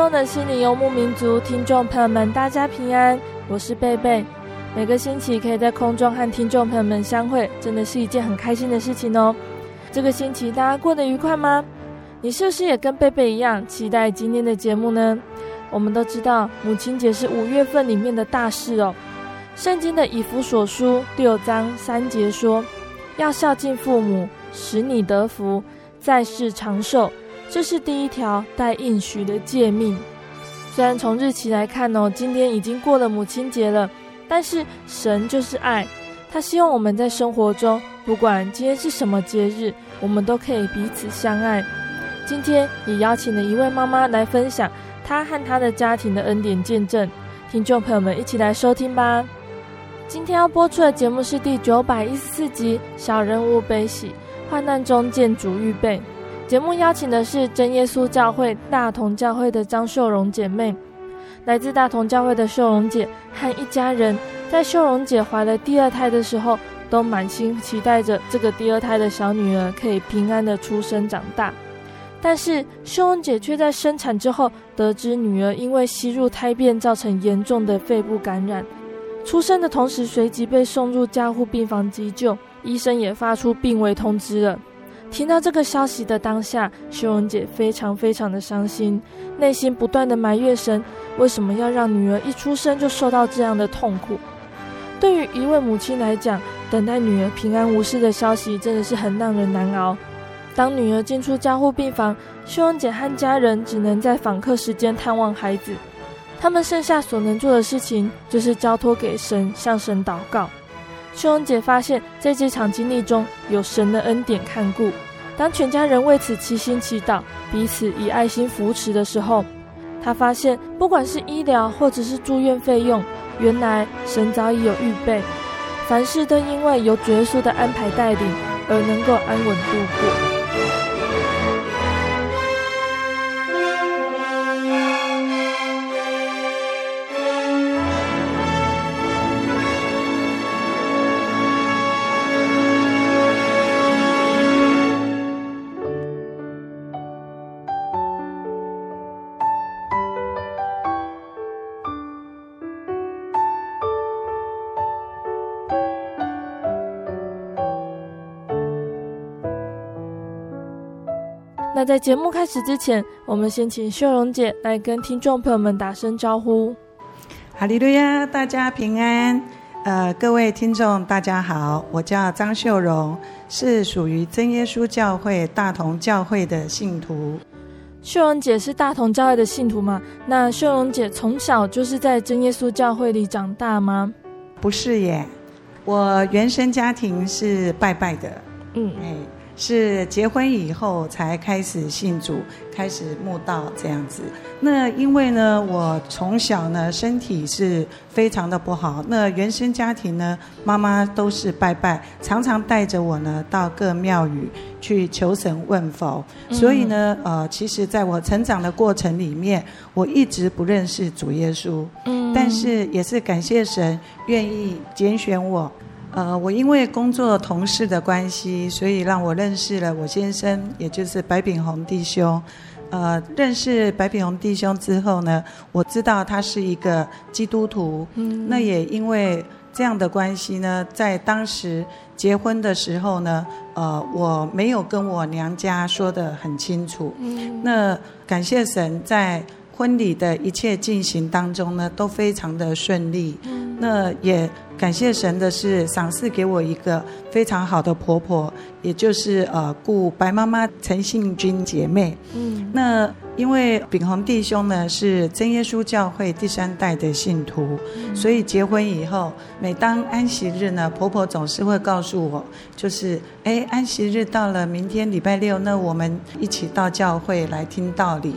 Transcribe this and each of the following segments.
中的心灵游牧民族听众朋友们，大家平安，我是贝贝。每个星期可以在空中和听众朋友们相会，真的是一件很开心的事情哦。这个星期大家过得愉快吗？你是不是也跟贝贝一样期待今天的节目呢？我们都知道母亲节是五月份里面的大事哦。圣经的以弗所书六章三节说：“要孝敬父母，使你得福，在世长寿。”这是第一条带应许的诫命。虽然从日期来看哦，今天已经过了母亲节了，但是神就是爱，他希望我们在生活中，不管今天是什么节日，我们都可以彼此相爱。今天也邀请了一位妈妈来分享她和她的家庭的恩典见证，听众朋友们一起来收听吧。今天要播出的节目是第九百一十四集《小人物悲喜，患难中见主预备》。节目邀请的是真耶稣教会大同教会的张秀容姐妹，来自大同教会的秀容姐和一家人，在秀容姐怀了第二胎的时候，都满心期待着这个第二胎的小女儿可以平安的出生长大。但是秀容姐却在生产之后得知女儿因为吸入胎便造成严重的肺部感染，出生的同时随即被送入加护病房急救，医生也发出病危通知了。听到这个消息的当下，秀容姐非常非常的伤心，内心不断的埋怨神，为什么要让女儿一出生就受到这样的痛苦？对于一位母亲来讲，等待女儿平安无事的消息真的是很让人难熬。当女儿进出加护病房，秀容姐和家人只能在访客时间探望孩子，他们剩下所能做的事情就是交托给神，向神祷告。秀英姐发现，在这场经历中有神的恩典看顾。当全家人为此齐心祈祷，彼此以爱心扶持的时候，她发现，不管是医疗或者是住院费用，原来神早已有预备，凡事都因为有主耶稣的安排带领，而能够安稳度过。那在节目开始之前，我们先请秀荣姐来跟听众朋友们打声招呼。哈利路亚，大家平安。呃，各位听众，大家好，我叫张秀荣，是属于真耶稣教会大同教会的信徒。秀荣姐是大同教会的信徒吗？那秀荣姐从小就是在真耶稣教会里长大吗？不是耶，我原生家庭是拜拜的。嗯，哎。是结婚以后才开始信主，开始慕道这样子。那因为呢，我从小呢身体是非常的不好，那原生家庭呢，妈妈都是拜拜，常常带着我呢到各庙宇去求神问佛。所以呢，呃，其实在我成长的过程里面，我一直不认识主耶稣。嗯，但是也是感谢神愿意拣选我。呃，我因为工作同事的关系，所以让我认识了我先生，也就是白炳宏弟兄。呃，认识白炳宏弟兄之后呢，我知道他是一个基督徒。嗯，那也因为这样的关系呢，在当时结婚的时候呢，呃，我没有跟我娘家说的很清楚。嗯，那感谢神在。婚礼的一切进行当中呢，都非常的顺利。嗯，那也感谢神的是，赏赐给我一个非常好的婆婆，也就是呃顾白妈妈陈信君姐妹。嗯，那因为炳宏弟兄呢是真耶稣教会第三代的信徒，嗯，所以结婚以后，每当安息日呢，婆婆总是会告诉我，就是哎，安息日到了，明天礼拜六，那我们一起到教会来听道理。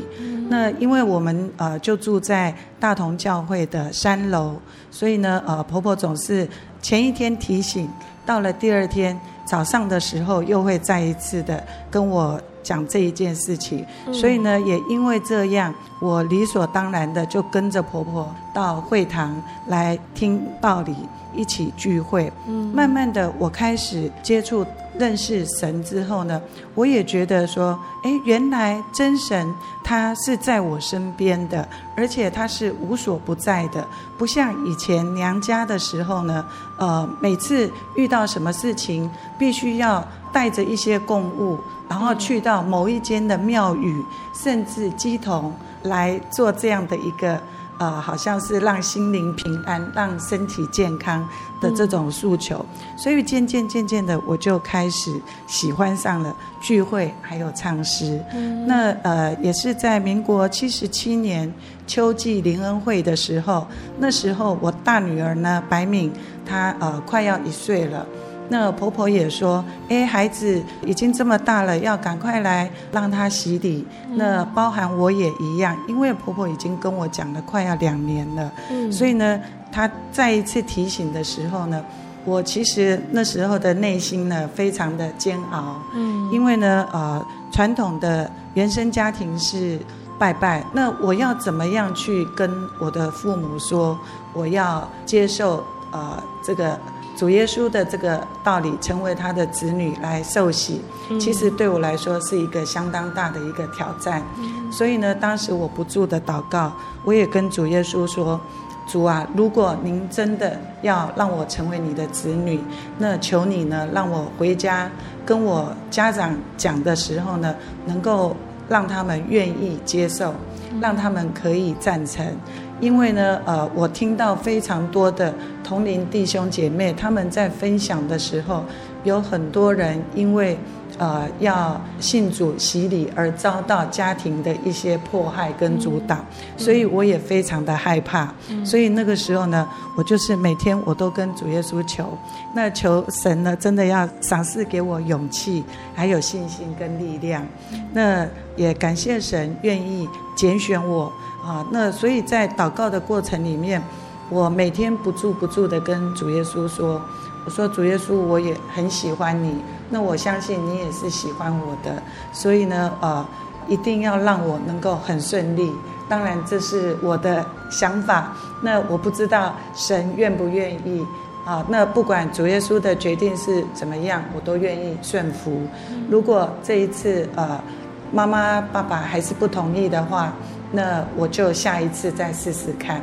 那因为我们呃就住在大同教会的三楼，所以呢呃婆婆总是前一天提醒，到了第二天早上的时候又会再一次的跟我讲这一件事情，所以呢也因为这样，我理所当然的就跟着婆婆到会堂来听道理，一起聚会。慢慢的我开始接触。认识神之后呢，我也觉得说，哎，原来真神他是在我身边的，而且他是无所不在的，不像以前娘家的时候呢，呃，每次遇到什么事情，必须要带着一些供物，然后去到某一间的庙宇，甚至鸡童来做这样的一个。啊、呃，好像是让心灵平安、让身体健康的这种诉求，嗯、所以渐渐渐渐的，我就开始喜欢上了聚会，还有唱诗。嗯、那呃，也是在民国七十七年秋季灵恩会的时候，那时候我大女儿呢，白敏，她呃快要一岁了。那婆婆也说：“哎，孩子已经这么大了，要赶快来让他洗礼。嗯”那包含我也一样，因为婆婆已经跟我讲了快要两年了。嗯，所以呢，她再一次提醒的时候呢，我其实那时候的内心呢，非常的煎熬。嗯，因为呢，呃，传统的原生家庭是拜拜，那我要怎么样去跟我的父母说，我要接受呃这个。主耶稣的这个道理，成为他的子女来受洗，其实对我来说是一个相当大的一个挑战。所以呢，当时我不住的祷告，我也跟主耶稣说：“主啊，如果您真的要让我成为你的子女，那求你呢，让我回家跟我家长讲的时候呢，能够让他们愿意接受，让他们可以赞成。”因为呢，呃，我听到非常多的同龄弟兄姐妹，他们在分享的时候，有很多人因为呃要信主洗礼而遭到家庭的一些迫害跟阻挡，嗯、所以我也非常的害怕。嗯、所以那个时候呢，我就是每天我都跟主耶稣求，那求神呢，真的要赏赐给我勇气，还有信心跟力量。那也感谢神愿意拣选我。啊，那所以在祷告的过程里面，我每天不住不住的跟主耶稣说：“我说主耶稣，我也很喜欢你，那我相信你也是喜欢我的，所以呢，呃，一定要让我能够很顺利。当然这是我的想法，那我不知道神愿不愿意啊。那不管主耶稣的决定是怎么样，我都愿意顺服。如果这一次呃妈妈爸爸还是不同意的话，那我就下一次再试试看。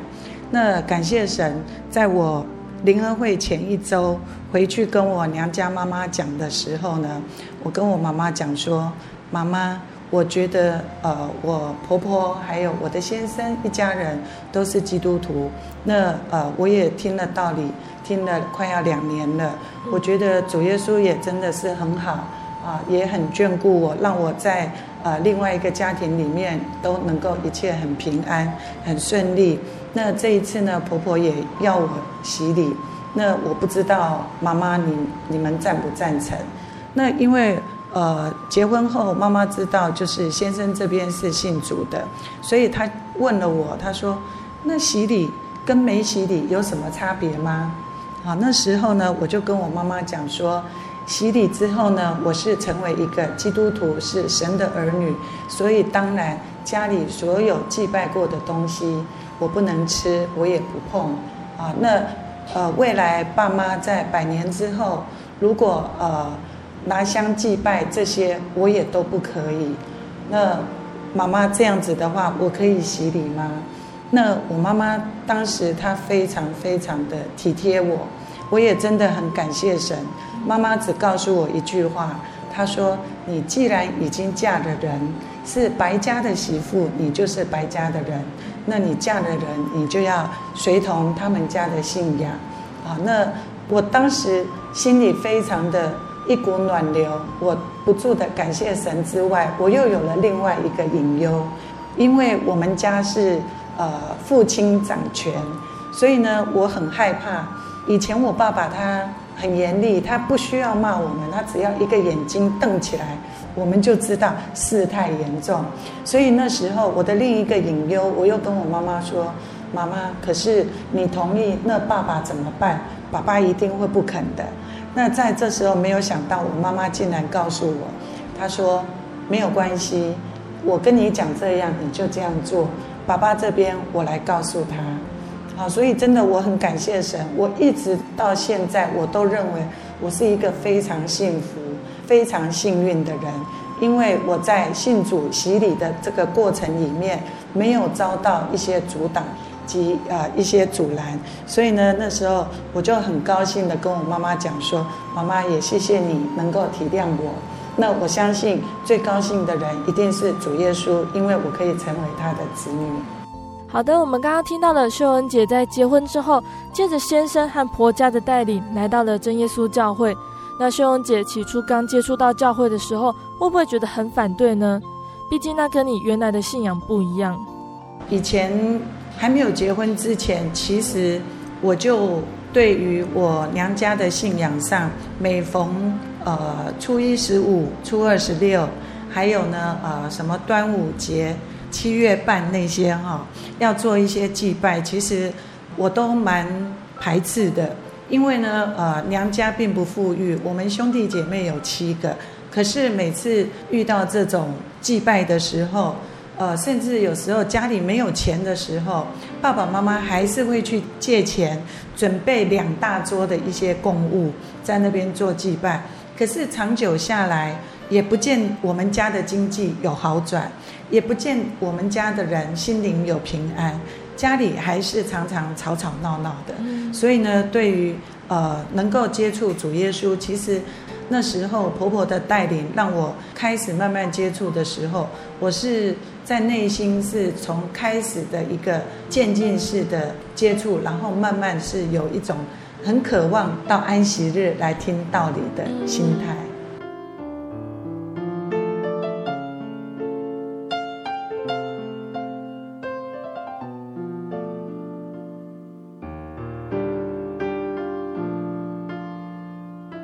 那感谢神，在我灵恩会前一周回去跟我娘家妈妈讲的时候呢，我跟我妈妈讲说：“妈妈，我觉得呃，我婆婆还有我的先生一家人都是基督徒。那呃，我也听了道理，听了快要两年了。我觉得主耶稣也真的是很好啊，也很眷顾我，让我在。”呃，另外一个家庭里面都能够一切很平安、很顺利。那这一次呢，婆婆也要我洗礼。那我不知道妈妈你你们赞不赞成？那因为呃，结婚后妈妈知道就是先生这边是信主的，所以他问了我，他说：“那洗礼跟没洗礼有什么差别吗？”好，那时候呢，我就跟我妈妈讲说，洗礼之后呢，我是成为一个基督徒，是神的儿女，所以当然家里所有祭拜过的东西我不能吃，我也不碰。啊，那呃，未来爸妈在百年之后，如果呃。拿香祭拜这些我也都不可以。那妈妈这样子的话，我可以洗礼吗？那我妈妈当时她非常非常的体贴我，我也真的很感谢神。妈妈只告诉我一句话，她说：“你既然已经嫁的人是白家的媳妇，你就是白家的人。那你嫁的人，你就要随同他们家的信仰。”啊，那我当时心里非常的。一股暖流，我不住的感谢神之外，我又有了另外一个隐忧，因为我们家是呃父亲掌权，所以呢我很害怕。以前我爸爸他很严厉，他不需要骂我们，他只要一个眼睛瞪起来，我们就知道事态严重。所以那时候我的另一个隐忧，我又跟我妈妈说：“妈妈，可是你同意，那爸爸怎么办？爸爸一定会不肯的。”那在这时候没有想到，我妈妈竟然告诉我，她说没有关系，我跟你讲这样，你就这样做。爸爸这边我来告诉他，啊，所以真的我很感谢神，我一直到现在我都认为我是一个非常幸福、非常幸运的人，因为我在信主洗礼的这个过程里面，没有遭到一些阻挡。及啊一些阻拦，所以呢，那时候我就很高兴的跟我妈妈讲说：“妈妈也谢谢你能够体谅我。那我相信最高兴的人一定是主耶稣，因为我可以成为他的子女。”好的，我们刚刚听到了秀恩姐在结婚之后，借着先生和婆家的带领，来到了真耶稣教会。那秀恩姐起初刚接触到教会的时候，会不会觉得很反对呢？毕竟那跟你原来的信仰不一样。以前。还没有结婚之前，其实我就对于我娘家的信仰上，每逢呃初一十五、初二十六，还有呢呃什么端午节、七月半那些哈、要做一些祭拜，其实我都蛮排斥的，因为呢呃娘家并不富裕，我们兄弟姐妹有七个，可是每次遇到这种祭拜的时候。呃，甚至有时候家里没有钱的时候，爸爸妈妈还是会去借钱，准备两大桌的一些供物，在那边做祭拜。可是长久下来，也不见我们家的经济有好转，也不见我们家的人心灵有平安，家里还是常常吵吵闹闹的。所以呢，对于呃能够接触主耶稣，其实。那时候婆婆的带领让我开始慢慢接触的时候，我是在内心是从开始的一个渐进式的接触，然后慢慢是有一种很渴望到安息日来听道理的心态。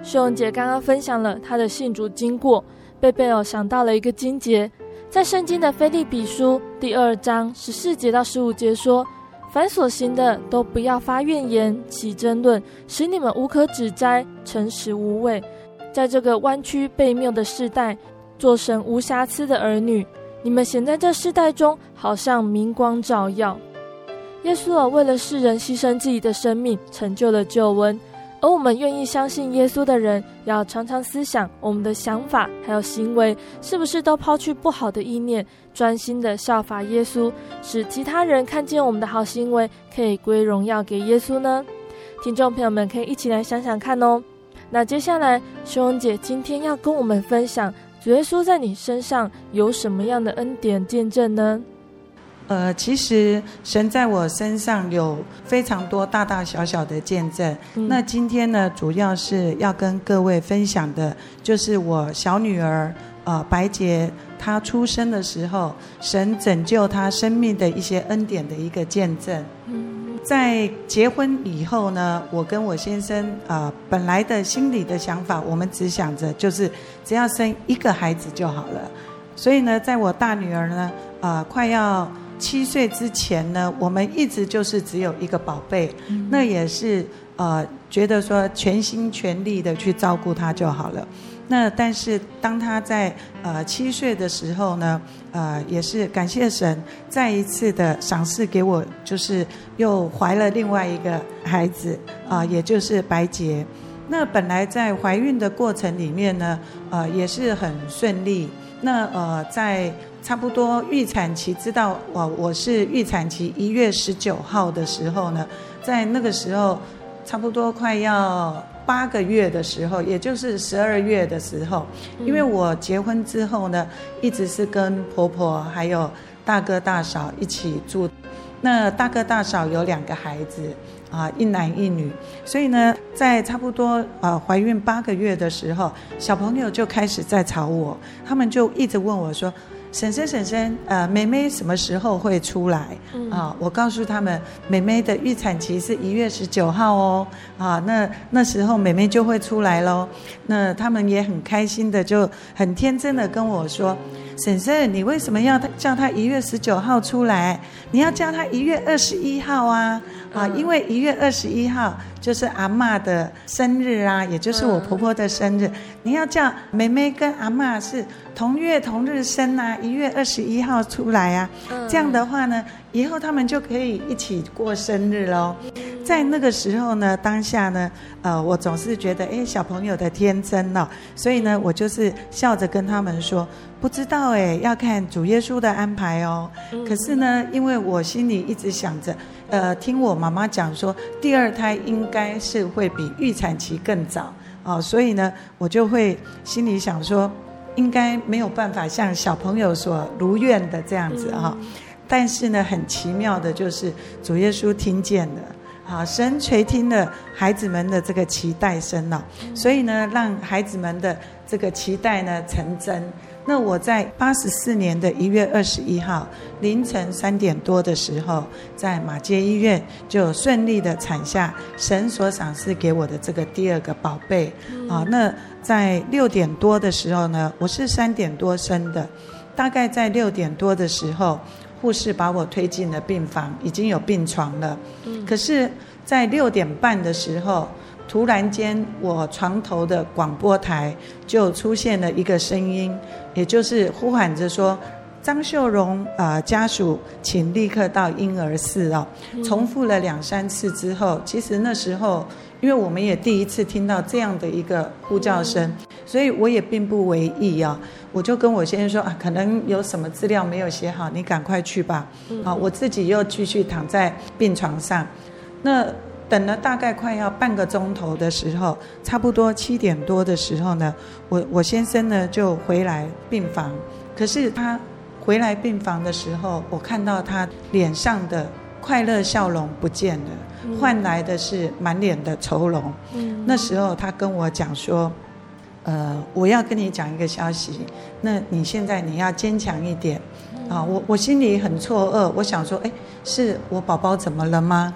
秀恩姐刚刚分享了她的信主经过，贝贝尔想到了一个经节，在圣经的腓利比书第二章十四节到十五节说：“凡所行的都不要发怨言，起争论，使你们无可指摘，诚实无伪。在这个弯曲悖谬的世代，做神无瑕疵的儿女。你们显在这世代中，好像明光照耀。耶稣为了世人牺牲自己的生命，成就了救恩。”而我们愿意相信耶稣的人，要常常思想我们的想法还有行为，是不是都抛去不好的意念，专心的效法耶稣，使其他人看见我们的好行为，可以归荣耀给耶稣呢？听众朋友们可以一起来想想看哦。那接下来，秀恩姐今天要跟我们分享，主耶稣在你身上有什么样的恩典见证呢？呃，其实神在我身上有非常多大大小小的见证。嗯。那今天呢，主要是要跟各位分享的，就是我小女儿呃白洁她出生的时候，神拯救她生命的一些恩典的一个见证。嗯。在结婚以后呢，我跟我先生啊、呃，本来的心里的想法，我们只想着就是只要生一个孩子就好了。所以呢，在我大女儿呢，啊、呃，快要七岁之前呢，我们一直就是只有一个宝贝，嗯、那也是呃，觉得说全心全力的去照顾他就好了。那但是当他在呃七岁的时候呢，呃也是感谢神再一次的赏赐给我，就是又怀了另外一个孩子啊、呃，也就是白洁。那本来在怀孕的过程里面呢，呃也是很顺利。那呃在差不多预产期，知道我我是预产期一月十九号的时候呢，在那个时候差不多快要。八个月的时候，也就是十二月的时候，因为我结婚之后呢，一直是跟婆婆还有大哥大嫂一起住。那大哥大嫂有两个孩子啊，一男一女，所以呢，在差不多呃怀孕八个月的时候，小朋友就开始在吵我，他们就一直问我说。婶婶，婶婶，呃，妹妹什么时候会出来？啊，我告诉他们，妹妹的预产期是一月十九号哦，啊，那那时候妹妹就会出来喽。那他们也很开心的，就很天真的跟我说，婶婶，你为什么要叫他一月十九号出来？你要叫他一月二十一号啊，啊，因为一月二十一号就是阿妈的生日啊，也就是我婆婆的生日。你要叫妹妹跟阿妈是。同月同日生啊，一月二十一号出来啊，这样的话呢，以后他们就可以一起过生日喽。在那个时候呢，当下呢，呃，我总是觉得，哎，小朋友的天真哦，所以呢，我就是笑着跟他们说，不知道哎，要看主耶稣的安排哦。可是呢，因为我心里一直想着，呃，听我妈妈讲说，第二胎应该是会比预产期更早。哦，所以呢，我就会心里想说。应该没有办法像小朋友所如愿的这样子哈，但是呢，很奇妙的就是主耶稣听见了，啊，神垂听了孩子们的这个期待声了，所以呢，让孩子们的这个期待呢成真。那我在八十四年的一月二十一号凌晨三点多的时候，在马街医院就顺利的产下神所赏赐给我的这个第二个宝贝啊。那在六点多的时候呢，我是三点多生的，大概在六点多的时候，护士把我推进了病房，已经有病床了。可是，在六点半的时候。突然间，我床头的广播台就出现了一个声音，也就是呼喊着说：“张秀荣啊、呃，家属，请立刻到婴儿室哦。”重复了两三次之后，其实那时候，因为我们也第一次听到这样的一个呼叫声，所以我也并不为意啊。我就跟我先生说：“啊，可能有什么资料没有写好，你赶快去吧。”啊，我自己又继续躺在病床上，那。等了大概快要半个钟头的时候，差不多七点多的时候呢，我我先生呢就回来病房。可是他回来病房的时候，我看到他脸上的快乐笑容不见了，换来的是满脸的愁容。那时候他跟我讲说：“呃，我要跟你讲一个消息，那你现在你要坚强一点。”啊，我我心里很错愕，我想说：“哎，是我宝宝怎么了吗？”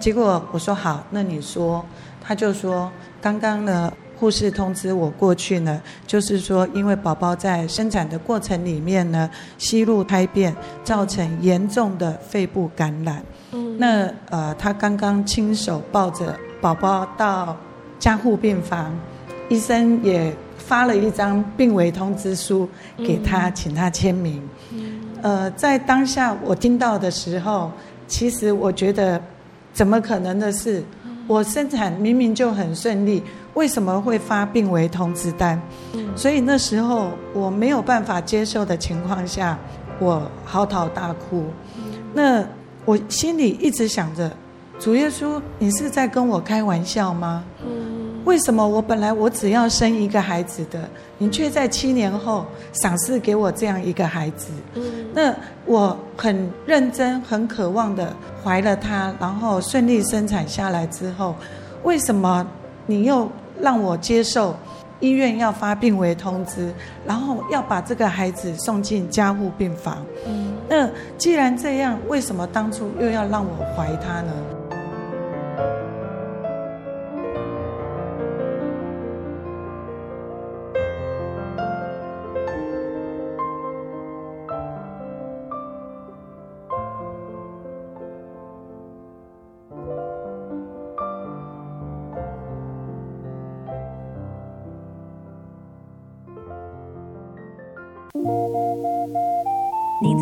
结果我说好，那你说，他就说刚刚呢，护士通知我过去呢，就是说因为宝宝在生产的过程里面呢，吸入胎便，造成严重的肺部感染。嗯，那呃，他刚刚亲手抱着宝宝到加护病房，医生也发了一张病危通知书给他，请他签名。嗯，呃，在当下我听到的时候，其实我觉得。怎么可能的事？我生产明明就很顺利，为什么会发病危通知单？所以那时候我没有办法接受的情况下，我嚎啕大哭。那我心里一直想着，主耶稣，你是在跟我开玩笑吗？为什么我本来我只要生一个孩子的，你却在七年后赏赐给我这样一个孩子？那我很认真、很渴望的怀了他，然后顺利生产下来之后，为什么你又让我接受医院要发病危通知，然后要把这个孩子送进加护病房？那既然这样，为什么当初又要让我怀他呢？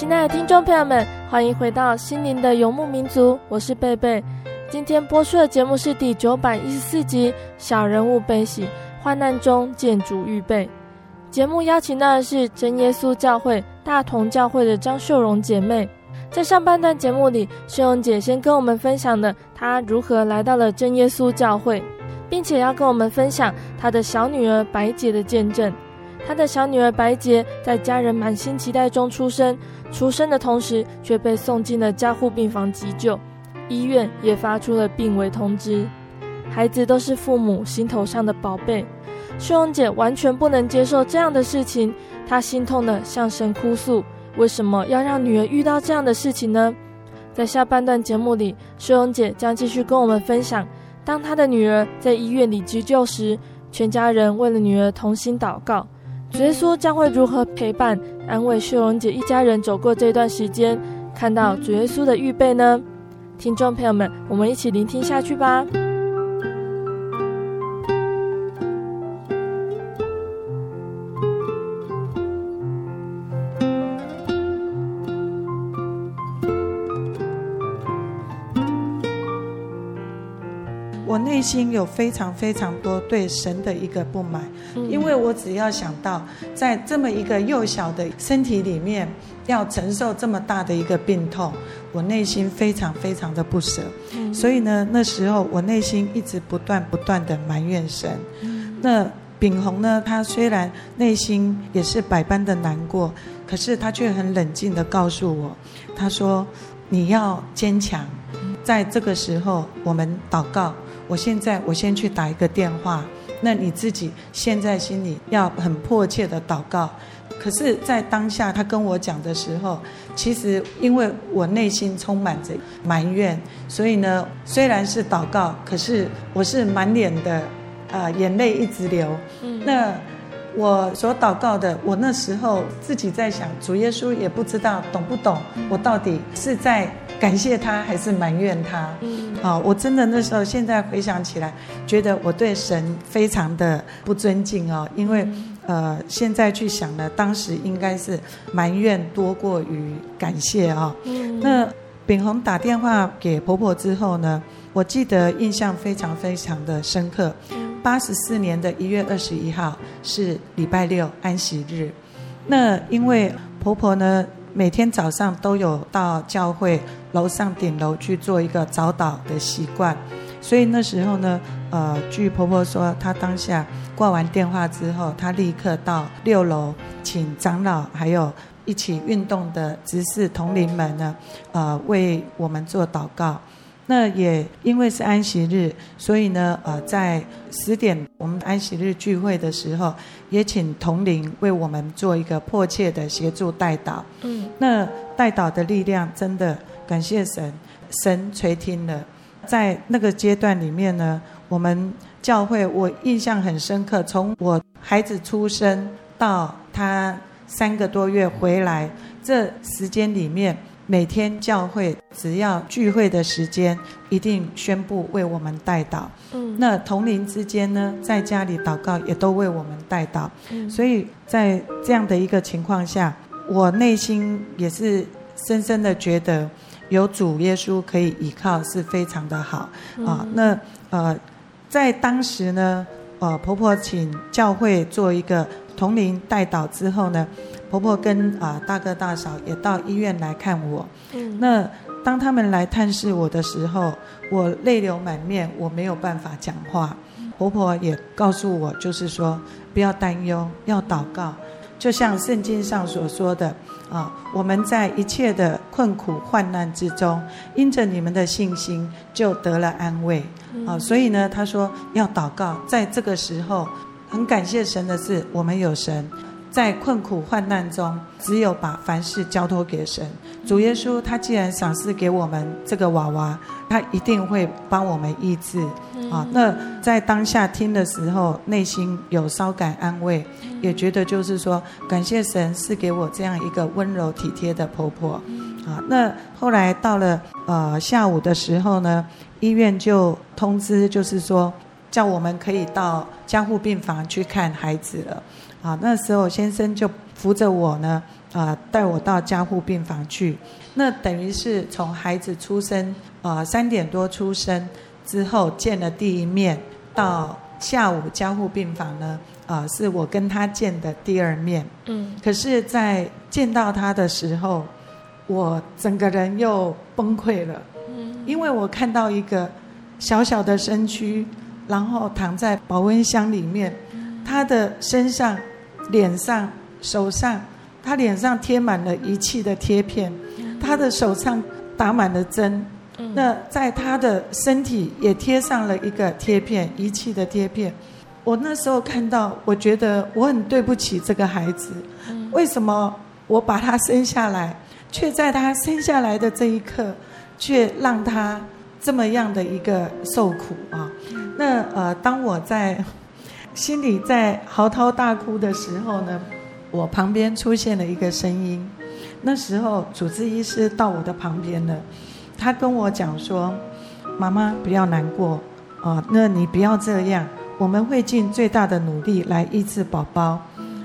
亲爱的听众朋友们，欢迎回到心灵的游牧民族，我是贝贝。今天播出的节目是第九百一十四集《小人物悲喜，患难中见主预备》。节目邀请到的是真耶稣教会大同教会的张秀容姐妹。在上半段节目里，秀容姐先跟我们分享了她如何来到了真耶稣教会，并且要跟我们分享她的小女儿白洁的见证。她的小女儿白洁在家人满心期待中出生。出生的同时，却被送进了加护病房急救，医院也发出了病危通知。孩子都是父母心头上的宝贝，秀荣姐完全不能接受这样的事情，她心痛地向神哭诉：为什么要让女儿遇到这样的事情呢？在下半段节目里，秀荣姐将继续跟我们分享，当她的女儿在医院里急救时，全家人为了女儿同心祷告。主耶稣将会如何陪伴、安慰秀荣姐一家人走过这段时间？看到主耶稣的预备呢？听众朋友们，我们一起聆听下去吧。内心有非常非常多对神的一个不满，因为我只要想到在这么一个幼小的身体里面要承受这么大的一个病痛，我内心非常非常的不舍。所以呢，那时候我内心一直不断不断的埋怨神。那秉宏呢，他虽然内心也是百般的难过，可是他却很冷静的告诉我，他说：“你要坚强，在这个时候我们祷告。”我现在我先去打一个电话，那你自己现在心里要很迫切的祷告。可是，在当下他跟我讲的时候，其实因为我内心充满着埋怨，所以呢，虽然是祷告，可是我是满脸的啊、呃、眼泪一直流。嗯，那我所祷告的，我那时候自己在想，主耶稣也不知道懂不懂，我到底是在。感谢他还是埋怨他？嗯，好，我真的那时候，现在回想起来，觉得我对神非常的不尊敬哦，因为呃，现在去想呢，当时应该是埋怨多过于感谢啊。嗯，那秉宏打电话给婆婆之后呢，我记得印象非常非常的深刻。八十四年的一月二十一号是礼拜六安息日，那因为婆婆呢。每天早上都有到教会楼上顶楼去做一个早祷的习惯，所以那时候呢，呃，据婆婆说，她当下挂完电话之后，她立刻到六楼，请长老还有一起运动的执事同龄们呢，呃，为我们做祷告。那也因为是安息日，所以呢，呃，在十点我们安息日聚会的时候，也请同龄为我们做一个迫切的协助代祷。嗯，那代祷的力量真的感谢神，神垂听了。在那个阶段里面呢，我们教会我印象很深刻，从我孩子出生到他三个多月回来，这时间里面。每天教会只要聚会的时间，一定宣布为我们代祷。嗯，那同龄之间呢，在家里祷告也都为我们代祷。嗯，所以在这样的一个情况下，我内心也是深深的觉得，有主耶稣可以依靠是非常的好。嗯，啊。那呃，在当时呢，呃，婆婆请教会做一个同龄代祷之后呢。婆婆跟啊、呃、大哥大嫂也到医院来看我。嗯，那当他们来探视我的时候，我泪流满面，我没有办法讲话。婆婆也告诉我，就是说不要担忧，要祷告。就像圣经上所说的啊，我们在一切的困苦患难之中，因着你们的信心，就得了安慰。啊，所以呢，他说要祷告。在这个时候，很感谢神的是，我们有神。在困苦患难中，只有把凡事交托给神。主耶稣，他既然赏赐给我们这个娃娃，他一定会帮我们医治。啊，那在当下听的时候，内心有稍感安慰，也觉得就是说，感谢神赐给我这样一个温柔体贴的婆婆。啊，那后来到了呃下午的时候呢，医院就通知，就是说叫我们可以到加护病房去看孩子了。啊，那时候先生就扶着我呢，啊，带我到加护病房去。那等于是从孩子出生，啊，三点多出生之后见了第一面，到下午加护病房呢，啊，是我跟他见的第二面。嗯。可是，在见到他的时候，我整个人又崩溃了。嗯。因为我看到一个小小的身躯，然后躺在保温箱里面，他的身上。脸上、手上，他脸上贴满了仪器的贴片，他的手上打满了针，那在他的身体也贴上了一个贴片，仪器的贴片。我那时候看到，我觉得我很对不起这个孩子，为什么我把他生下来，却在他生下来的这一刻，却让他这么样的一个受苦啊？那呃，当我在。心里在嚎啕大哭的时候呢，我旁边出现了一个声音。那时候主治医师到我的旁边了，他跟我讲说：“妈妈不要难过啊，那你不要这样，我们会尽最大的努力来医治宝宝。”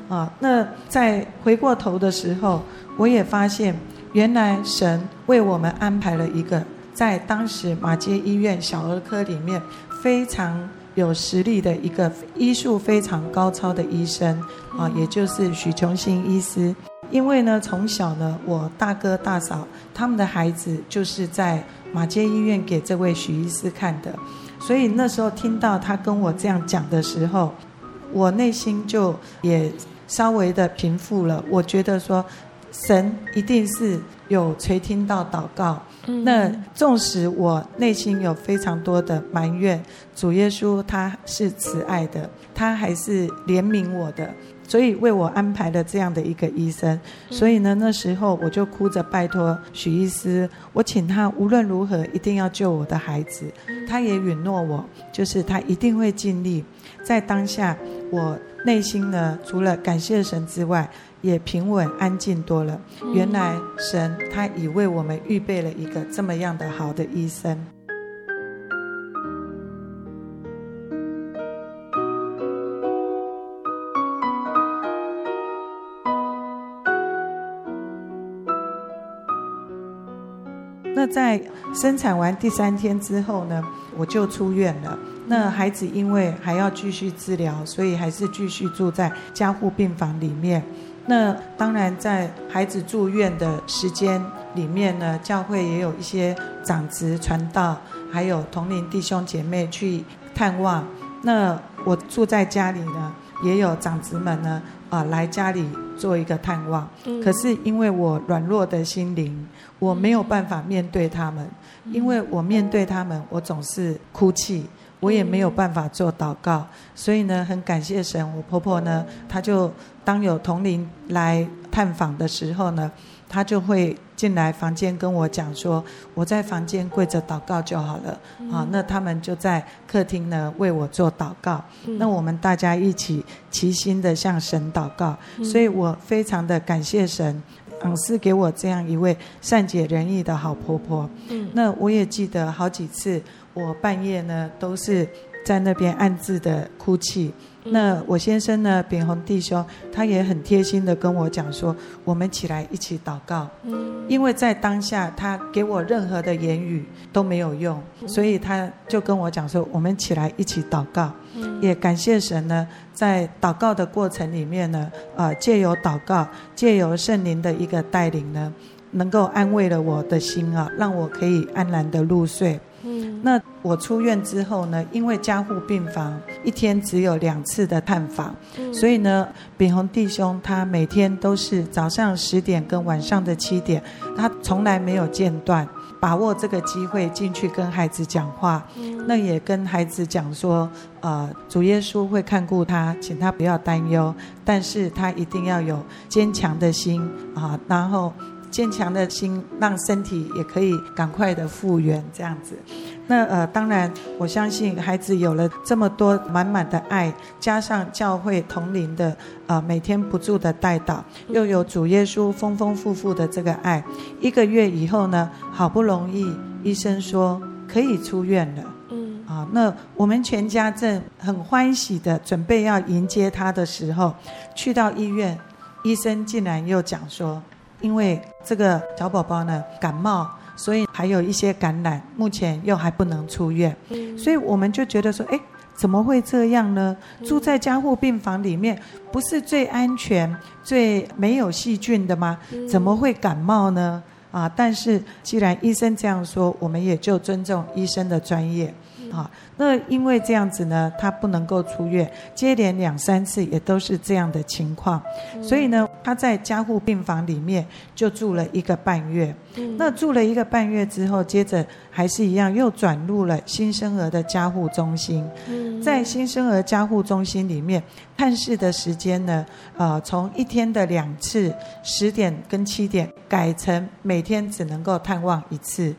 啊，那在回过头的时候，我也发现原来神为我们安排了一个在当时马街医院小儿科里面非常。有实力的一个医术非常高超的医生啊，也就是许琼新医师。因为呢，从小呢，我大哥大嫂他们的孩子就是在马街医院给这位许医师看的，所以那时候听到他跟我这样讲的时候，我内心就也稍微的平复了。我觉得说，神一定是有垂听到祷告。那纵使我内心有非常多的埋怨，主耶稣他是慈爱的，他还是怜悯我的，所以为我安排了这样的一个医生。所以呢，那时候我就哭着拜托许医师，我请他无论如何一定要救我的孩子。他也允诺我，就是他一定会尽力。在当下，我内心呢，除了感谢神之外，也平稳安静多了。原来神他已为我们预备了一个这么样的好的医生。那在生产完第三天之后呢，我就出院了。那孩子因为还要继续治疗，所以还是继续住在加护病房里面。那当然，在孩子住院的时间里面呢，教会也有一些长子传道，还有同龄弟兄姐妹去探望。那我住在家里呢，也有长子们呢，啊，来家里做一个探望。可是因为我软弱的心灵，我没有办法面对他们，因为我面对他们，我总是哭泣。我也没有办法做祷告，所以呢，很感谢神。我婆婆呢，她就当有同龄来探访的时候呢，他就会进来房间跟我讲说：“我在房间跪着祷告就好了。”啊，那他们就在客厅呢为我做祷告。那我们大家一起齐心的向神祷告，所以我非常的感谢神。赏赐给我这样一位善解人意的好婆婆。嗯，那我也记得好几次，我半夜呢都是在那边暗自的哭泣。那我先生呢，炳宏弟兄，他也很贴心的跟我讲说，我们起来一起祷告。嗯，因为在当下他给我任何的言语都没有用，所以他就跟我讲说，我们起来一起祷告。嗯，也感谢神呢，在祷告的过程里面呢，呃，借由祷告，借由圣灵的一个带领呢，能够安慰了我的心啊，让我可以安然的入睡。嗯，那我出院之后呢，因为加护病房一天只有两次的探访，嗯、所以呢，炳宏弟兄他每天都是早上十点跟晚上的七点，他从来没有间断，把握这个机会进去跟孩子讲话。嗯、那也跟孩子讲说，呃，主耶稣会看顾他，请他不要担忧，但是他一定要有坚强的心啊，然后。坚强的心，让身体也可以赶快的复原，这样子。那呃，当然，我相信孩子有了这么多满满的爱，加上教会同龄的呃每天不住的带导，又有主耶稣丰丰富富的这个爱，一个月以后呢，好不容易医生说可以出院了。嗯。啊，那我们全家正很欢喜的准备要迎接他的时候，去到医院，医生竟然又讲说。因为这个小宝宝呢感冒，所以还有一些感染，目前又还不能出院，所以我们就觉得说，哎，怎么会这样呢？住在加护病房里面，不是最安全、最没有细菌的吗？怎么会感冒呢？啊！但是既然医生这样说，我们也就尊重医生的专业。啊，那因为这样子呢，他不能够出院，接连两三次也都是这样的情况，所以呢，他在加护病房里面就住了一个半月。那住了一个半月之后，接着还是一样又转入了新生儿的加护中心。在新生儿加护中心里面，探视的时间呢，呃，从一天的两次，十点跟七点，改成每天只能够探望一次。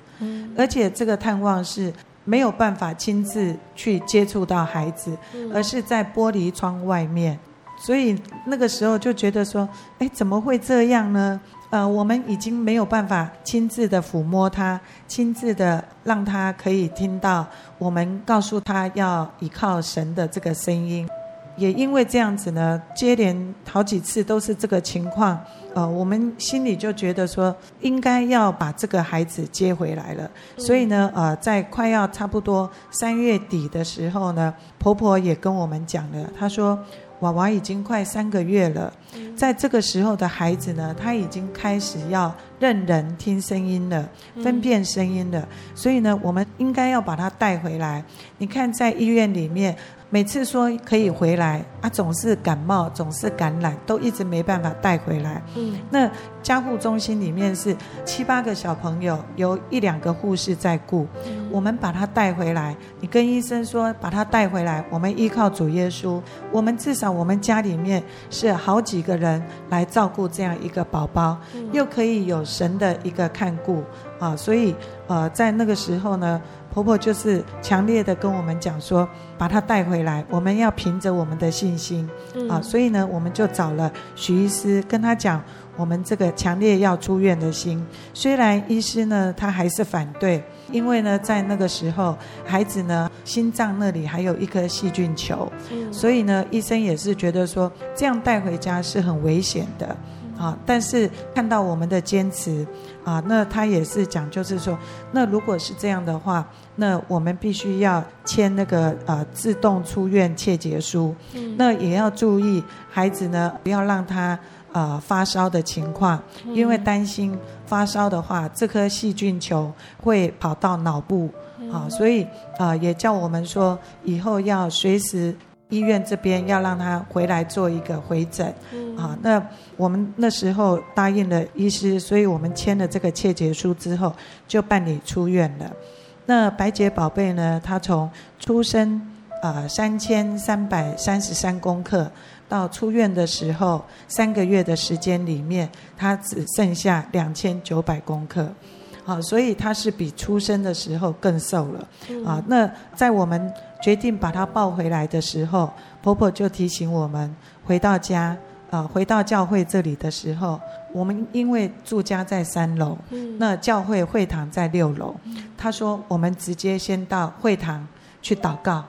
而且这个探望是。没有办法亲自去接触到孩子，而是在玻璃窗外面，所以那个时候就觉得说，哎，怎么会这样呢？呃，我们已经没有办法亲自的抚摸他，亲自的让他可以听到我们告诉他要依靠神的这个声音。也因为这样子呢，接连好几次都是这个情况，呃，我们心里就觉得说，应该要把这个孩子接回来了。所以呢，呃，在快要差不多三月底的时候呢，婆婆也跟我们讲了，她说，娃娃已经快三个月了，在这个时候的孩子呢，他已经开始要认人、听声音了，分辨声音了。所以呢，我们应该要把他带回来。你看，在医院里面。每次说可以回来啊，总是感冒，总是感染，都一直没办法带回来。嗯，那加护中心里面是七八个小朋友，有一两个护士在顾。嗯，我们把他带回来，你跟医生说把他带回来，我们依靠主耶稣，我们至少我们家里面是好几个人来照顾这样一个宝宝，又可以有神的一个看顾啊，所以呃，在那个时候呢。婆婆就是强烈的跟我们讲说，把她带回来，我们要凭着我们的信心，嗯、啊，所以呢，我们就找了许医师，跟他讲我们这个强烈要出院的心。虽然医师呢，他还是反对，因为呢，在那个时候，孩子呢心脏那里还有一颗细菌球，嗯、所以呢，医生也是觉得说这样带回家是很危险的。啊！但是看到我们的坚持，啊，那他也是讲，就是说，那如果是这样的话，那我们必须要签那个呃自动出院切结书。嗯。那也要注意孩子呢，不要让他呃发烧的情况，因为担心发烧的话，这颗细菌球会跑到脑部。啊，所以啊，也叫我们说以后要随时。医院这边要让他回来做一个回诊，啊，那我们那时候答应了医师，所以我们签了这个切结书之后，就办理出院了。那白洁宝贝呢，他从出生啊三千三百三十三公克，到出院的时候三个月的时间里面，他只剩下两千九百公克。好，所以他是比出生的时候更瘦了。啊，那在我们决定把他抱回来的时候，婆婆就提醒我们，回到家呃回到教会这里的时候，我们因为住家在三楼，嗯、那教会会堂在六楼，嗯、他说我们直接先到会堂去祷告，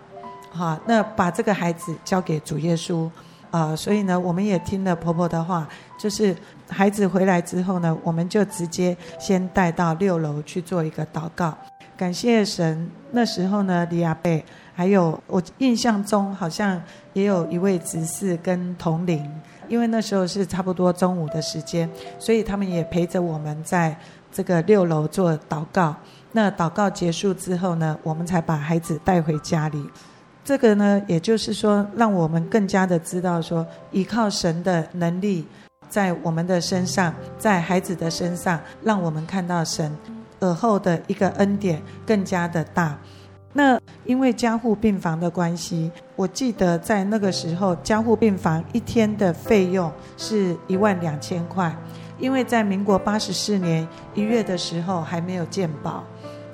好，那把这个孩子交给主耶稣。啊、呃，所以呢，我们也听了婆婆的话，就是孩子回来之后呢，我们就直接先带到六楼去做一个祷告，感谢神。那时候呢，李亚贝还有我印象中好像也有一位执事跟同龄，因为那时候是差不多中午的时间，所以他们也陪着我们在这个六楼做祷告。那祷告结束之后呢，我们才把孩子带回家里。这个呢，也就是说，让我们更加的知道说，依靠神的能力，在我们的身上，在孩子的身上，让我们看到神耳后的一个恩典更加的大。那因为加护病房的关系，我记得在那个时候，加护病房一天的费用是一万两千块，因为在民国八十四年一月的时候还没有健保，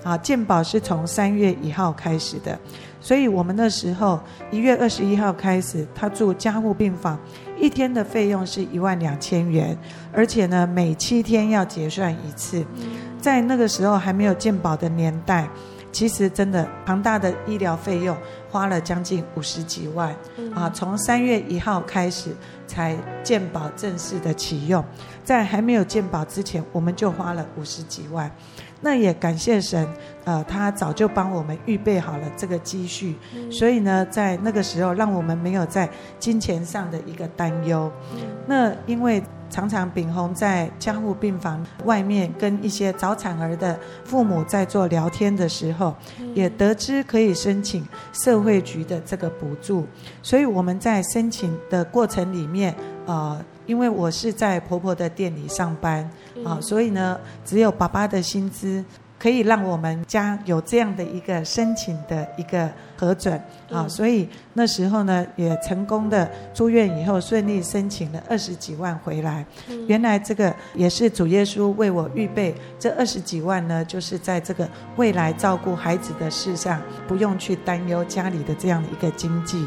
啊，健保是从三月一号开始的。所以我们那时候一月二十一号开始，他住加护病房，一天的费用是一万两千元，而且呢，每七天要结算一次。在那个时候还没有健保的年代，其实真的庞大的医疗费用花了将近五十几万啊！从三月一号开始才健保正式的启用，在还没有健保之前，我们就花了五十几万。那也感谢神，呃，他早就帮我们预备好了这个积蓄，所以呢，在那个时候让我们没有在金钱上的一个担忧。那因为常常秉宏在加护病房外面跟一些早产儿的父母在做聊天的时候，也得知可以申请社会局的这个补助，所以我们在申请的过程里面，呃。因为我是在婆婆的店里上班，啊，所以呢，只有爸爸的薪资可以让我们家有这样的一个申请的一个核准，啊，所以那时候呢，也成功的出院以后，顺利申请了二十几万回来。原来这个也是主耶稣为我预备，这二十几万呢，就是在这个未来照顾孩子的事上，不用去担忧家里的这样的一个经济。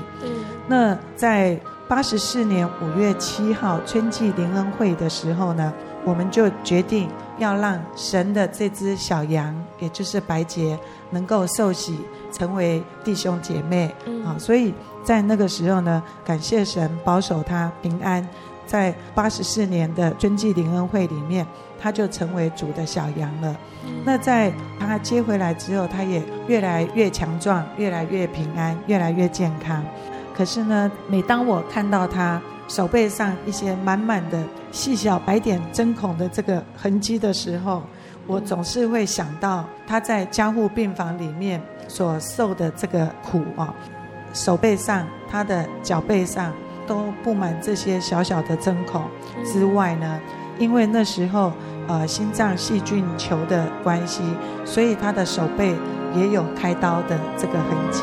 那在。八十四年五月七号春季灵恩会的时候呢，我们就决定要让神的这只小羊，也就是白洁，能够受洗成为弟兄姐妹啊。所以在那个时候呢，感谢神保守他平安，在八十四年的遵纪灵恩会里面，他就成为主的小羊了。那在他接回来之后，他也越来越强壮，越来越平安，越来越健康。可是呢，每当我看到他手背上一些满满的细小白点针孔的这个痕迹的时候，我总是会想到他在加护病房里面所受的这个苦啊。手背上、他的脚背上都布满这些小小的针孔之外呢，因为那时候呃心脏细菌球的关系，所以他的手背也有开刀的这个痕迹。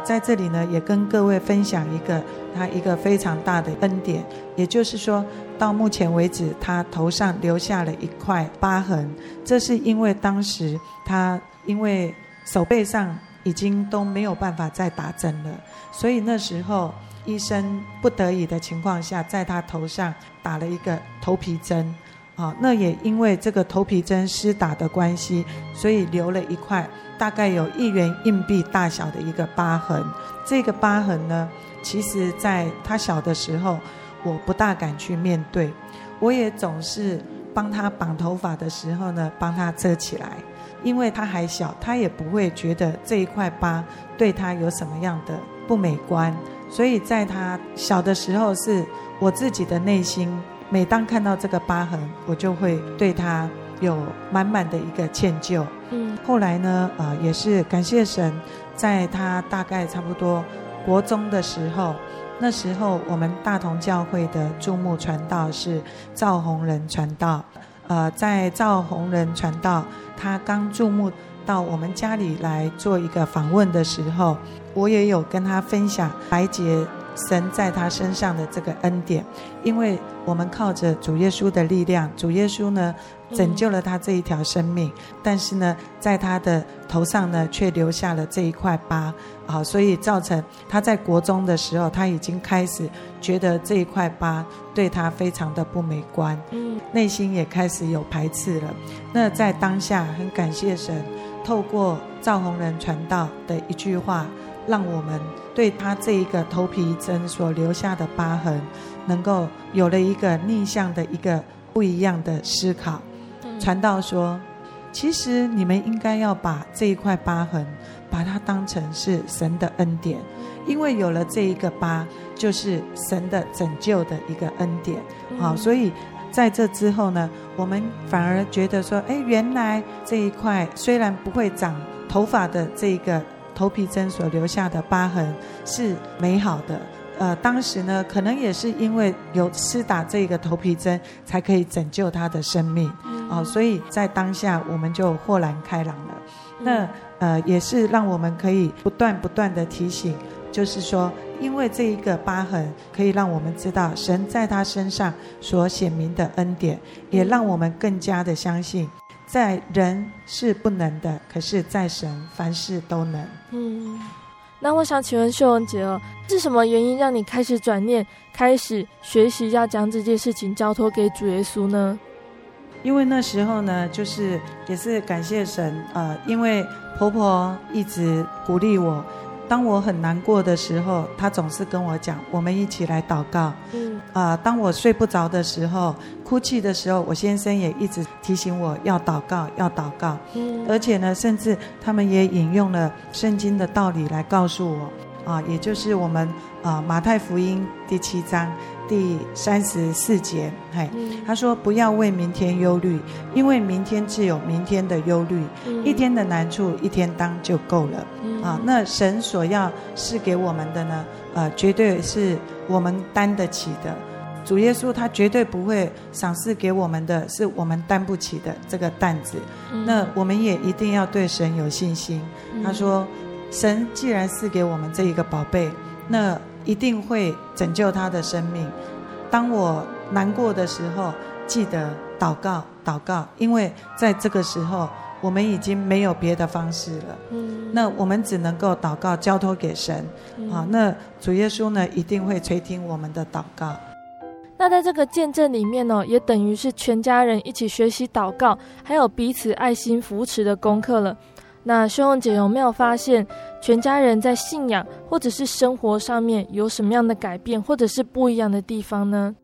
在这里呢，也跟各位分享一个他一个非常大的恩典，也就是说到目前为止，他头上留下了一块疤痕，这是因为当时他因为手背上已经都没有办法再打针了，所以那时候医生不得已的情况下，在他头上打了一个头皮针，啊，那也因为这个头皮针施打的关系，所以留了一块。大概有一元硬币大小的一个疤痕，这个疤痕呢，其实在他小的时候，我不大敢去面对，我也总是帮他绑头发的时候呢，帮他遮起来，因为他还小，他也不会觉得这一块疤对他有什么样的不美观，所以在他小的时候，是我自己的内心，每当看到这个疤痕，我就会对他有满满的一个歉疚。嗯，后来呢，呃，也是感谢神，在他大概差不多国中的时候，那时候我们大同教会的注目传道是赵宏仁传道，呃，在赵宏仁传道他刚注目到我们家里来做一个访问的时候，我也有跟他分享白洁神在他身上的这个恩典，因为我们靠着主耶稣的力量，主耶稣呢拯救了他这一条生命，但是呢，在他的头上呢却留下了这一块疤啊，所以造成他在国中的时候，他已经开始觉得这一块疤对他非常的不美观，嗯，内心也开始有排斥了。那在当下，很感谢神，透过赵宏仁传道的一句话。让我们对他这一个头皮针所留下的疤痕，能够有了一个逆向的一个不一样的思考。传道说，其实你们应该要把这一块疤痕，把它当成是神的恩典，因为有了这一个疤，就是神的拯救的一个恩典。好，所以在这之后呢，我们反而觉得说，哎，原来这一块虽然不会长头发的这一个。头皮针所留下的疤痕是美好的，呃，当时呢，可能也是因为有施打这个头皮针，才可以拯救他的生命，哦，所以在当下我们就豁然开朗了。那呃，也是让我们可以不断不断的提醒，就是说，因为这一个疤痕，可以让我们知道神在他身上所显明的恩典，也让我们更加的相信。在人是不能的，可是在神凡事都能。嗯，那我想请问秀文姐哦，是什么原因让你开始转念，开始学习要将这件事情交托给主耶稣呢？因为那时候呢，就是也是感谢神，呃，因为婆婆一直鼓励我。当我很难过的时候，他总是跟我讲：“我们一起来祷告。”嗯，啊，当我睡不着的时候，哭泣的时候，我先生也一直提醒我要祷告，要祷告。嗯，而且呢，甚至他们也引用了圣经的道理来告诉我，啊，也就是我们啊马太福音第七章。第三十四节，嘿，他说：“不要为明天忧虑，因为明天自有明天的忧虑，一天的难处一天当就够了。啊，那神所要赐给我们的呢？呃，绝对是我们担得起的。主耶稣他绝对不会赏赐给我们的是我们担不起的这个担子。那我们也一定要对神有信心。他说，神既然赐给我们这一个宝贝，那。”一定会拯救他的生命。当我难过的时候，记得祷告，祷告，因为在这个时候，我们已经没有别的方式了。嗯，那我们只能够祷告，交托给神。好，那主耶稣呢，一定会垂听我们的祷告。那在这个见证里面呢，也等于是全家人一起学习祷告，还有彼此爱心扶持的功课了。那修红姐有没有发现，全家人在信仰或者是生活上面有什么样的改变，或者是不一样的地方呢？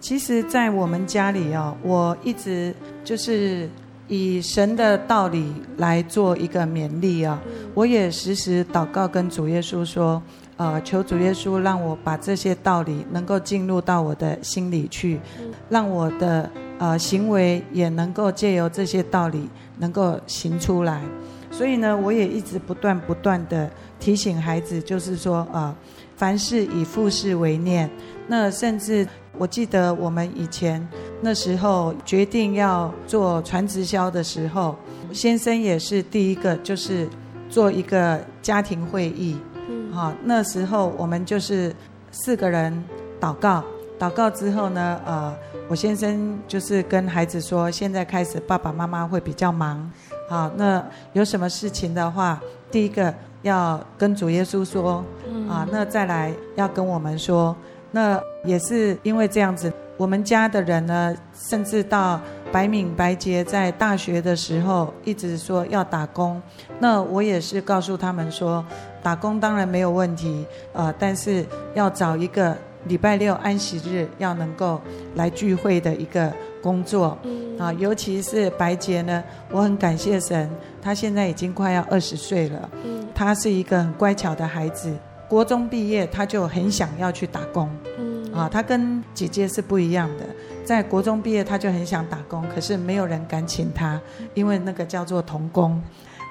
其实，在我们家里哦，我一直就是以神的道理来做一个勉励啊。我也时时祷告跟主耶稣说，呃，求主耶稣让我把这些道理能够进入到我的心里去，让我的呃行为也能够借由这些道理能够行出来。所以呢，我也一直不断不断的提醒孩子，就是说啊、呃，凡事以父事为念。那甚至我记得我们以前那时候决定要做传直销的时候，先生也是第一个，就是做一个家庭会议。嗯，好，那时候我们就是四个人祷告，祷告之后呢，呃，我先生就是跟孩子说，现在开始爸爸妈妈会比较忙。好，那有什么事情的话，第一个要跟主耶稣说，啊，那再来要跟我们说，那也是因为这样子，我们家的人呢，甚至到白敏、白洁在大学的时候，一直说要打工，那我也是告诉他们说，打工当然没有问题，呃，但是要找一个礼拜六安息日要能够来聚会的一个。工作，啊，尤其是白洁呢，我很感谢神，他现在已经快要二十岁了，嗯，他是一个很乖巧的孩子，国中毕业他就很想要去打工，嗯，啊，他跟姐姐是不一样的，在国中毕业他就很想打工，可是没有人敢请他，因为那个叫做童工。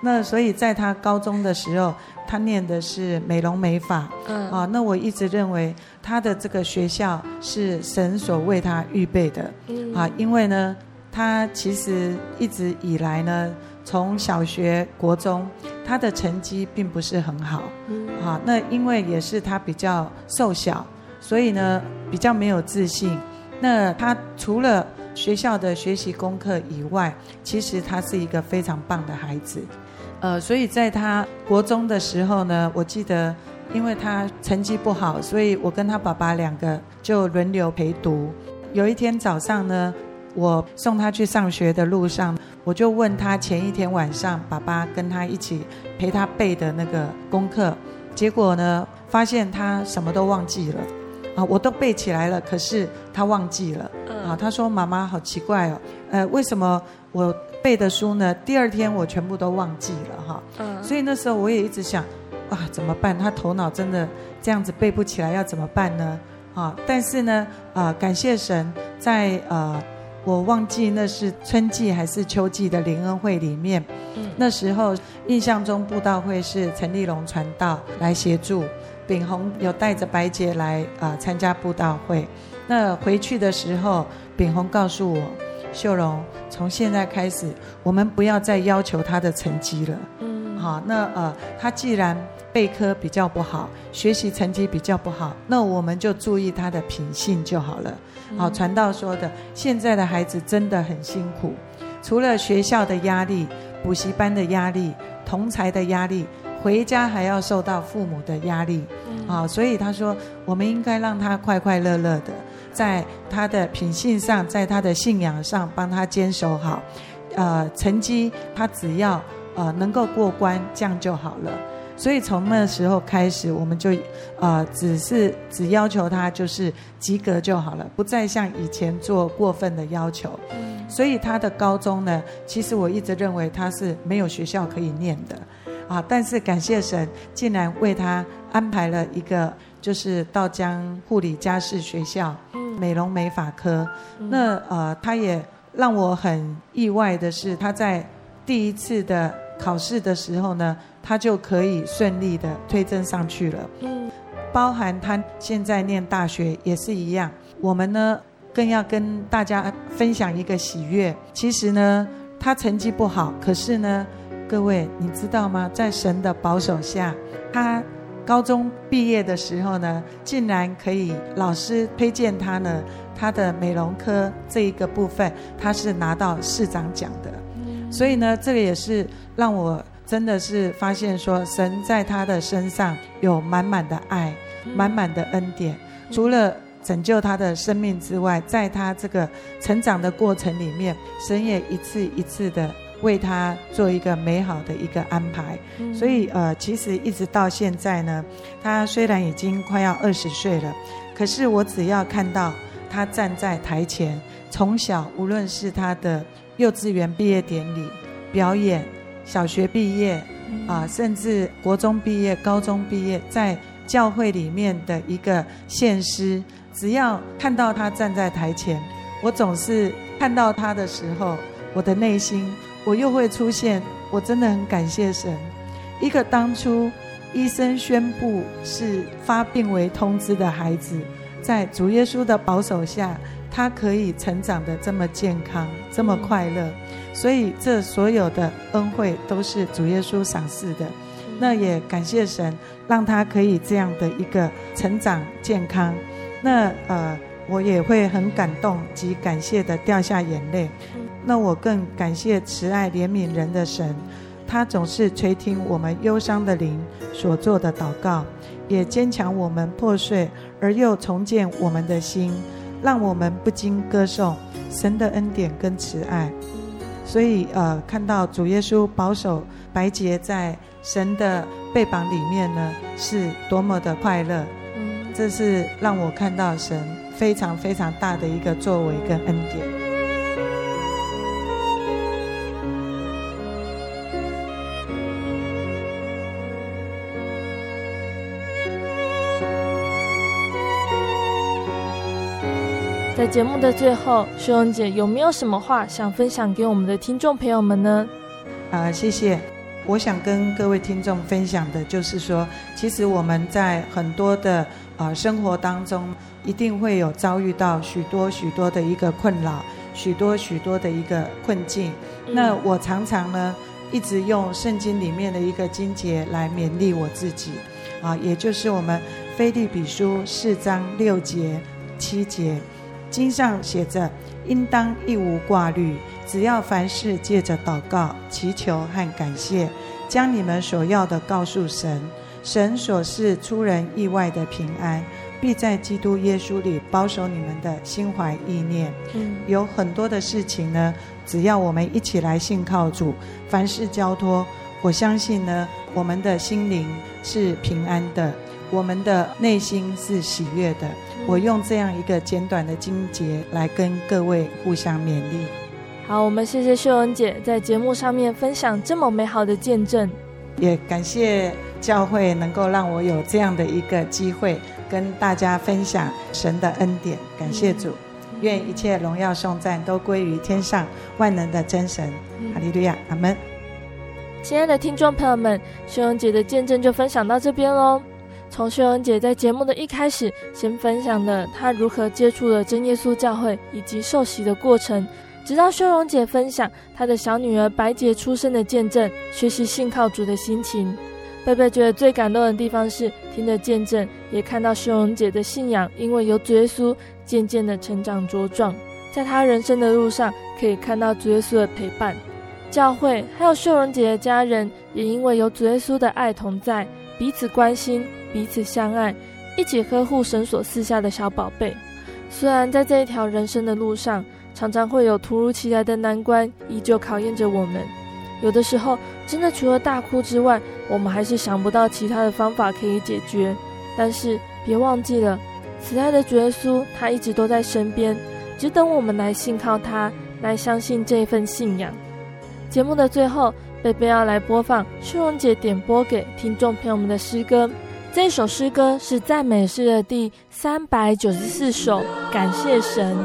那所以在他高中的时候，他念的是美容美发，嗯啊，那我一直认为他的这个学校是神所为他预备的，嗯啊，因为呢，他其实一直以来呢，从小学、国中，他的成绩并不是很好。嗯，啊，那因为也是他比较瘦小，所以呢比较没有自信。那他除了学校的学习功课以外，其实他是一个非常棒的孩子。呃，所以在他国中的时候呢，我记得，因为他成绩不好，所以我跟他爸爸两个就轮流陪读。有一天早上呢，我送他去上学的路上，我就问他前一天晚上爸爸跟他一起陪他背的那个功课，结果呢，发现他什么都忘记了。啊，我都背起来了，可是他忘记了。啊，他说：“妈妈，好奇怪哦，呃，为什么我？”背的书呢，第二天我全部都忘记了哈，嗯，所以那时候我也一直想，哇，怎么办？他头脑真的这样子背不起来，要怎么办呢？啊，但是呢，啊、呃，感谢神，在呃，我忘记那是春季还是秋季的灵恩会里面，嗯，那时候印象中布道会是陈立龙传道来协助，炳宏有带着白洁来啊、呃、参加布道会，那回去的时候，炳宏告诉我。秀荣，从现在开始，我们不要再要求他的成绩了。嗯，好，那呃，他既然备科比较不好，学习成绩比较不好，那我们就注意他的品性就好了。好，传道说的，现在的孩子真的很辛苦，除了学校的压力、补习班的压力、同才的压力，回家还要受到父母的压力。好，所以他说，我们应该让他快快乐乐的。在他的品性上，在他的信仰上，帮他坚守好，呃，成绩他只要呃能够过关，这样就好了。所以从那时候开始，我们就呃只是只要求他就是及格就好了，不再像以前做过分的要求。所以他的高中呢，其实我一直认为他是没有学校可以念的啊，但是感谢神，竟然为他安排了一个就是道江护理家事学校。美容美发科，那呃，他也让我很意外的是，他在第一次的考试的时候呢，他就可以顺利的推甄上去了。嗯，包含他现在念大学也是一样。我们呢，更要跟大家分享一个喜悦。其实呢，他成绩不好，可是呢，各位你知道吗？在神的保守下，他。高中毕业的时候呢，竟然可以老师推荐他呢，他的美容科这一个部分，他是拿到市长奖的。所以呢，这个也是让我真的是发现说，神在他的身上有满满的爱，满满的恩典。除了拯救他的生命之外，在他这个成长的过程里面，神也一次一次的。为他做一个美好的一个安排，所以呃，其实一直到现在呢，他虽然已经快要二十岁了，可是我只要看到他站在台前，从小无论是他的幼稚园毕业典礼、表演、小学毕业啊，甚至国中毕业、高中毕业，在教会里面的一个献诗，只要看到他站在台前，我总是看到他的时候，我的内心。我又会出现，我真的很感谢神。一个当初医生宣布是发病危通知的孩子，在主耶稣的保守下，他可以成长得这么健康，这么快乐。所以这所有的恩惠都是主耶稣赏赐的。那也感谢神，让他可以这样的一个成长健康。那呃，我也会很感动及感谢的掉下眼泪。那我更感谢慈爱怜悯人的神，他总是垂听我们忧伤的灵所做的祷告，也坚强我们破碎而又重建我们的心，让我们不禁歌颂神的恩典跟慈爱。所以，呃，看到主耶稣保守白洁在神的背膀里面呢，是多么的快乐。嗯这是让我看到神非常非常大的一个作为跟恩典。在节目的最后，秀荣姐有没有什么话想分享给我们的听众朋友们呢？啊，谢谢。我想跟各位听众分享的就是说，其实我们在很多的啊生活当中，一定会有遭遇到许多许多的一个困扰，许多许多的一个困境。那我常常呢，一直用圣经里面的一个经节来勉励我自己，啊，也就是我们菲利比书四章六节、七节，经上写着：应当一无挂虑，只要凡事借着祷告、祈求和感谢，将你们所要的告诉神，神所示出人意外的平安。必在基督耶稣里保守你们的心怀意念。嗯，有很多的事情呢，只要我们一起来信靠主，凡事交托，我相信呢，我们的心灵是平安的，我们的内心是喜悦的。我用这样一个简短的经节来跟各位互相勉励。好，我们谢谢秀荣姐在节目上面分享这么美好的见证，也感谢教会能够让我有这样的一个机会。跟大家分享神的恩典，感谢主，愿一切荣耀颂赞都归于天上万能的真神，哈利路亚，阿门。亲爱的听众朋友们，秀荣姐的见证就分享到这边喽。从秀荣姐在节目的一开始，先分享了她如何接触了真耶稣教会以及受洗的过程，直到秀荣姐分享她的小女儿白洁出生的见证，学习信靠主的心情。贝贝觉得最感动的地方是听着见证，也看到秀荣姐的信仰，因为有主耶稣渐渐的成长茁壮，在她人生的路上可以看到主耶稣的陪伴。教会还有秀荣姐的家人，也因为有主耶稣的爱同在，彼此关心，彼此相爱，一起呵护神所赐下的小宝贝。虽然在这一条人生的路上，常常会有突如其来的难关，依旧考验着我们。有的时候，真的除了大哭之外，我们还是想不到其他的方法可以解决。但是别忘记了，慈爱的主耶稣，他一直都在身边，只等我们来信靠他，来相信这份信仰。节目的最后，贝贝要来播放秀荣姐点播给听众朋友们的诗歌。这首诗歌是赞美诗的第三百九十四首，感谢神。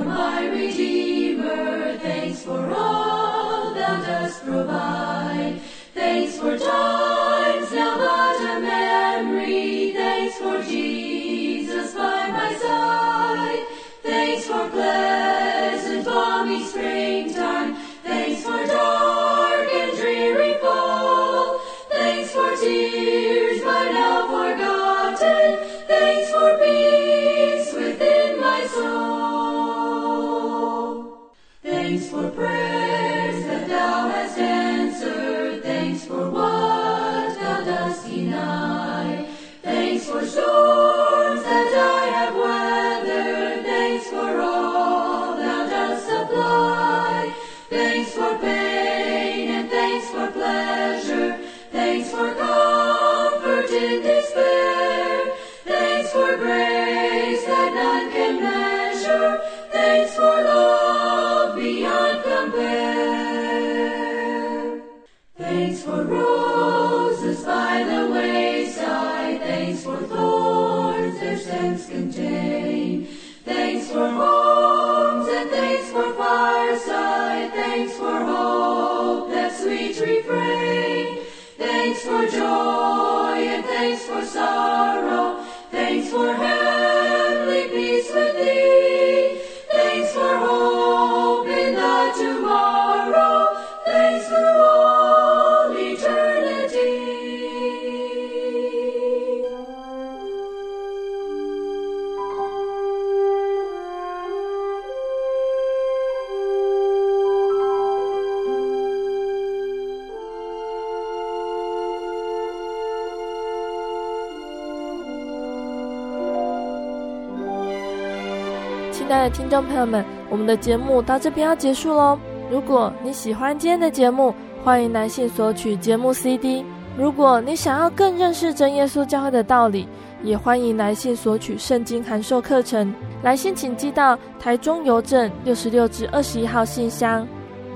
亲爱的听众朋友们，我们的节目到这边要结束喽。如果你喜欢今天的节目，欢迎来信索取节目 CD。如果你想要更认识真耶稣教会的道理，也欢迎来信索取圣经函授课程。来信请寄到台中邮政六十六至二十一号信箱，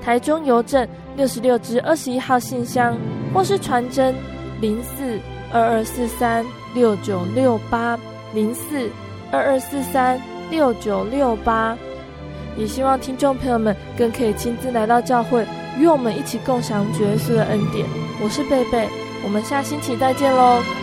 台中邮政六十六至二十一号信箱，或是传真零四二二四三六九六八零四二二四三。六九六八，也希望听众朋友们更可以亲自来到教会，与我们一起共享角色的恩典。我是贝贝，我们下星期再见喽。